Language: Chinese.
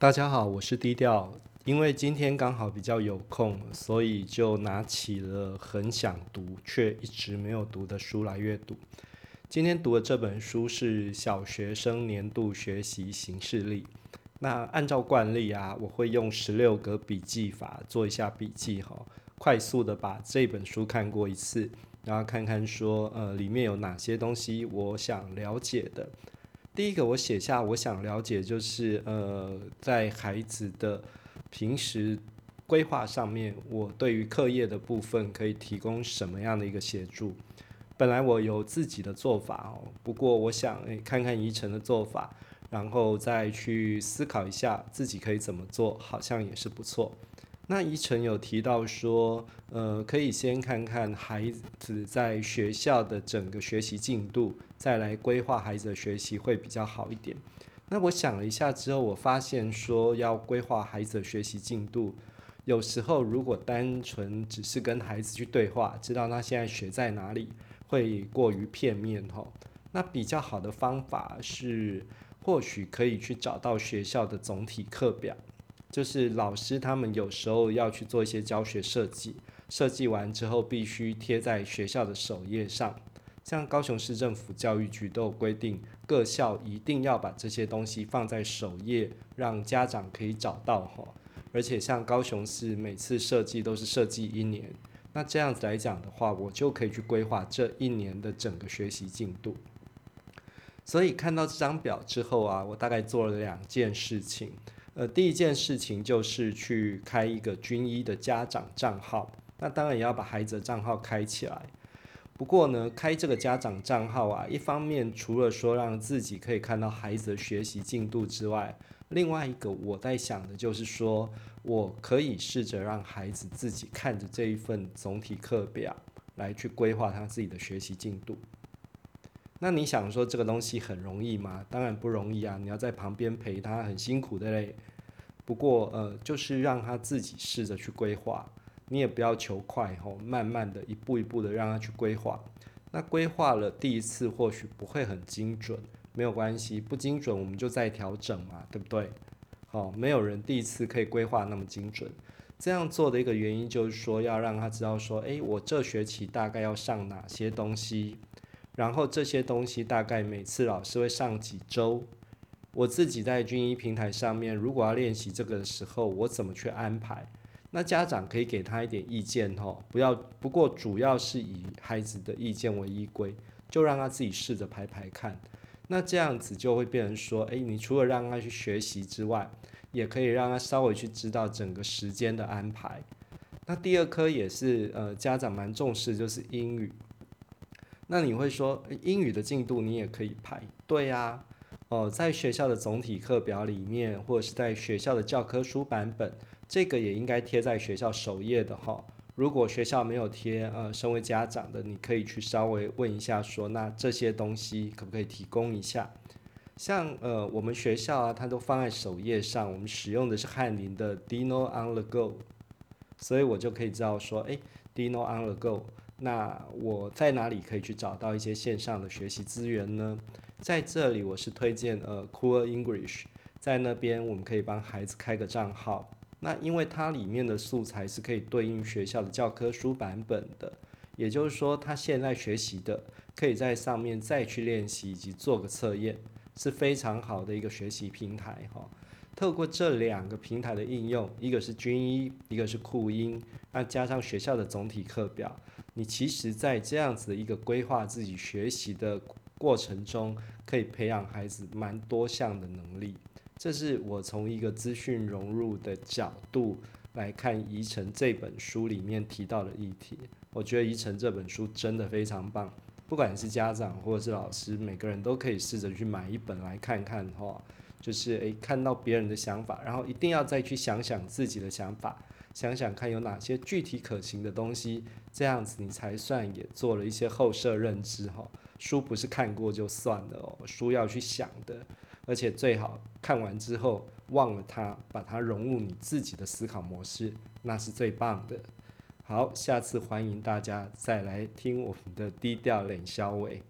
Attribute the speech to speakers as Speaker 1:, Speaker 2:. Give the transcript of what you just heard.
Speaker 1: 大家好，我是低调。因为今天刚好比较有空，所以就拿起了很想读却一直没有读的书来阅读。今天读的这本书是《小学生年度学习形式力》。那按照惯例啊，我会用十六个笔记法做一下笔记哈，快速的把这本书看过一次，然后看看说呃里面有哪些东西我想了解的。第一个，我写下我想了解，就是呃，在孩子的平时规划上面，我对于课业的部分可以提供什么样的一个协助？本来我有自己的做法哦，不过我想诶看看宜晨的做法，然后再去思考一下自己可以怎么做，好像也是不错。那宜晨有提到说，呃，可以先看看孩子在学校的整个学习进度，再来规划孩子的学习会比较好一点。那我想了一下之后，我发现说要规划孩子的学习进度，有时候如果单纯只是跟孩子去对话，知道他现在学在哪里，会过于片面吼。那比较好的方法是，或许可以去找到学校的总体课表。就是老师他们有时候要去做一些教学设计，设计完之后必须贴在学校的首页上。像高雄市政府教育局都有规定，各校一定要把这些东西放在首页，让家长可以找到哈。而且像高雄市每次设计都是设计一年，那这样子来讲的话，我就可以去规划这一年的整个学习进度。所以看到这张表之后啊，我大概做了两件事情。呃，第一件事情就是去开一个军医的家长账号，那当然也要把孩子的账号开起来。不过呢，开这个家长账号啊，一方面除了说让自己可以看到孩子的学习进度之外，另外一个我在想的就是说，我可以试着让孩子自己看着这一份总体课表来去规划他自己的学习进度。那你想说这个东西很容易吗？当然不容易啊！你要在旁边陪他，很辛苦的嘞。不过呃，就是让他自己试着去规划，你也不要求快吼，慢慢的一步一步的让他去规划。那规划了第一次或许不会很精准，没有关系，不精准我们就再调整嘛，对不对？好，没有人第一次可以规划那么精准。这样做的一个原因就是说，要让他知道说，诶，我这学期大概要上哪些东西。然后这些东西大概每次老师会上几周，我自己在军医平台上面，如果要练习这个的时候，我怎么去安排？那家长可以给他一点意见吼，不要，不过主要是以孩子的意见为依归，就让他自己试着排排看。那这样子就会变成说，诶，你除了让他去学习之外，也可以让他稍微去知道整个时间的安排。那第二科也是呃家长蛮重视，就是英语。那你会说英语的进度你也可以排，对呀，哦，在学校的总体课表里面，或者是在学校的教科书版本，这个也应该贴在学校首页的哈。如果学校没有贴，呃，身为家长的，你可以去稍微问一下，说那这些东西可不可以提供一下？像呃，我们学校啊，它都放在首页上，我们使用的是翰林的 Dino on the Go，所以我就可以知道说，诶 d i n o on the Go。那我在哪里可以去找到一些线上的学习资源呢？在这里，我是推荐呃 Cool English，在那边我们可以帮孩子开个账号。那因为它里面的素材是可以对应学校的教科书版本的，也就是说，他现在学习的可以在上面再去练习以及做个测验，是非常好的一个学习平台哈。透过这两个平台的应用，一个是军医，一个是酷音，那加上学校的总体课表，你其实在这样子的一个规划自己学习的过程中，可以培养孩子蛮多项的能力。这是我从一个资讯融入的角度来看《宜城》这本书里面提到的议题。我觉得《宜城》这本书真的非常棒，不管是家长或者是老师，每个人都可以试着去买一本来看看哈。就是诶，看到别人的想法，然后一定要再去想想自己的想法，想想看有哪些具体可行的东西，这样子你才算也做了一些后设认知哈。书不是看过就算了哦，书要去想的，而且最好看完之后忘了它，把它融入你自己的思考模式，那是最棒的。好，下次欢迎大家再来听我们的低调冷消尾。